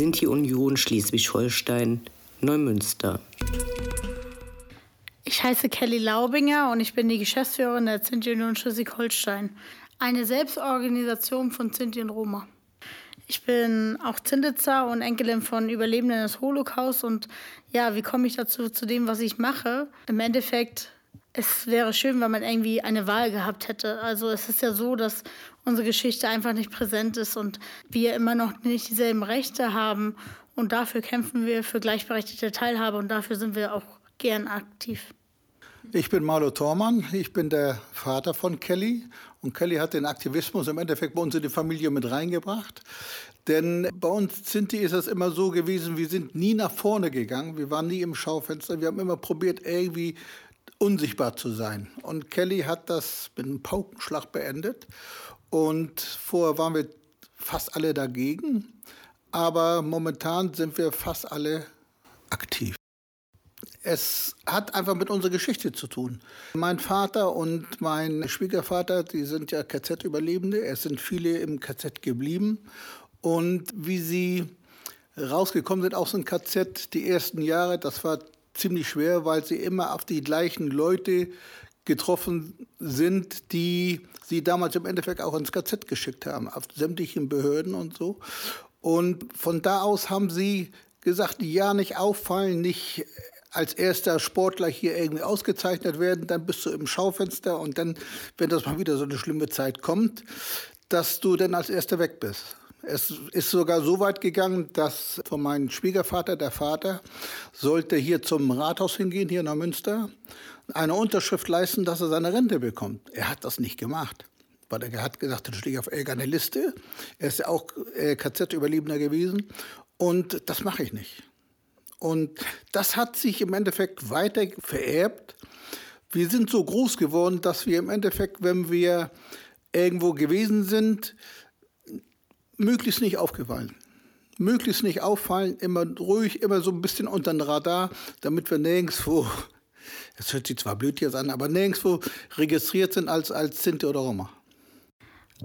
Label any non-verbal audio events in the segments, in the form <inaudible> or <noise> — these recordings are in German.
Sinti-Union Schleswig-Holstein, Neumünster. Ich heiße Kelly Laubinger und ich bin die Geschäftsführerin der Sinti-Union Schleswig-Holstein, eine Selbstorganisation von Sinti und Roma. Ich bin auch Zinditzer und Enkelin von Überlebenden des Holocaust und ja, wie komme ich dazu zu dem, was ich mache? Im Endeffekt es wäre schön, wenn man irgendwie eine Wahl gehabt hätte. Also es ist ja so, dass unsere Geschichte einfach nicht präsent ist und wir immer noch nicht dieselben Rechte haben. Und dafür kämpfen wir für gleichberechtigte Teilhabe und dafür sind wir auch gern aktiv. Ich bin Marlo Thormann, ich bin der Vater von Kelly und Kelly hat den Aktivismus im Endeffekt bei uns in die Familie mit reingebracht. Denn bei uns Sinti ist es immer so gewesen, wir sind nie nach vorne gegangen, wir waren nie im Schaufenster, wir haben immer probiert, irgendwie unsichtbar zu sein. Und Kelly hat das mit einem Paukenschlag beendet. Und vorher waren wir fast alle dagegen. Aber momentan sind wir fast alle aktiv. Es hat einfach mit unserer Geschichte zu tun. Mein Vater und mein Schwiegervater, die sind ja KZ-Überlebende. Es sind viele im KZ geblieben. Und wie sie rausgekommen sind aus dem KZ, die ersten Jahre, das war ziemlich schwer, weil sie immer auf die gleichen Leute getroffen sind, die sie damals im Endeffekt auch ins KZ geschickt haben, auf sämtlichen Behörden und so. Und von da aus haben sie gesagt, ja, nicht auffallen, nicht als erster Sportler hier irgendwie ausgezeichnet werden, dann bist du im Schaufenster und dann, wenn das mal wieder so eine schlimme Zeit kommt, dass du dann als erster weg bist. Es ist sogar so weit gegangen, dass von meinem Schwiegervater, der Vater, sollte hier zum Rathaus hingehen, hier nach Münster, eine Unterschrift leisten, dass er seine Rente bekommt. Er hat das nicht gemacht. Weil er hat gesagt, dann stehe ich auf irgendeiner Liste. Er ist ja auch äh, KZ-Überlebender gewesen. Und das mache ich nicht. Und das hat sich im Endeffekt weiter vererbt. Wir sind so groß geworden, dass wir im Endeffekt, wenn wir irgendwo gewesen sind, möglichst nicht aufgefallen. Möglichst nicht auffallen, immer ruhig, immer so ein bisschen unter den Radar, damit wir nirgendwo, <laughs> das hört sich zwar blöd jetzt an, aber nirgendwo registriert sind als, als Sinti oder Roma.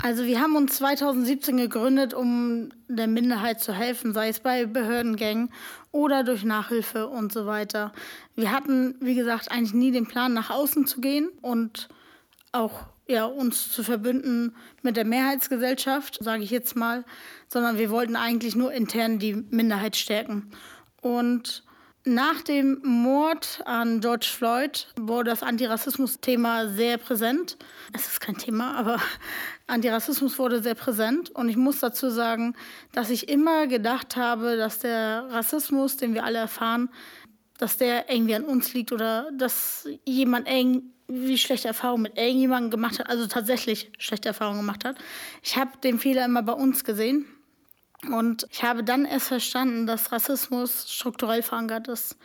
Also wir haben uns 2017 gegründet, um der Minderheit zu helfen, sei es bei Behördengängen oder durch Nachhilfe und so weiter. Wir hatten, wie gesagt, eigentlich nie den Plan, nach außen zu gehen und auch ja, uns zu verbünden mit der Mehrheitsgesellschaft, sage ich jetzt mal, sondern wir wollten eigentlich nur intern die Minderheit stärken. Und nach dem Mord an George Floyd wurde das Antirassismus-Thema sehr präsent. Es ist kein Thema, aber <laughs> Antirassismus wurde sehr präsent. Und ich muss dazu sagen, dass ich immer gedacht habe, dass der Rassismus, den wir alle erfahren, dass der irgendwie an uns liegt oder dass jemand eng wie schlechte Erfahrungen mit irgendjemandem gemacht hat, also tatsächlich schlechte Erfahrungen gemacht hat. Ich habe den Fehler immer bei uns gesehen und ich habe dann erst verstanden, dass Rassismus strukturell verankert ist.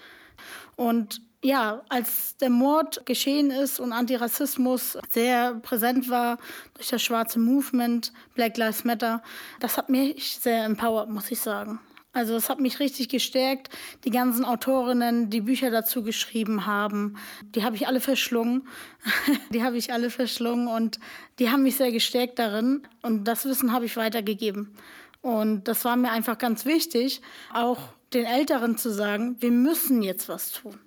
Und ja, als der Mord geschehen ist und Antirassismus sehr präsent war durch das schwarze Movement, Black Lives Matter, das hat mich sehr empowered, muss ich sagen. Also es hat mich richtig gestärkt. Die ganzen Autorinnen, die Bücher dazu geschrieben haben, die habe ich alle verschlungen. <laughs> die habe ich alle verschlungen und die haben mich sehr gestärkt darin. Und das Wissen habe ich weitergegeben. Und das war mir einfach ganz wichtig, auch den Älteren zu sagen, wir müssen jetzt was tun.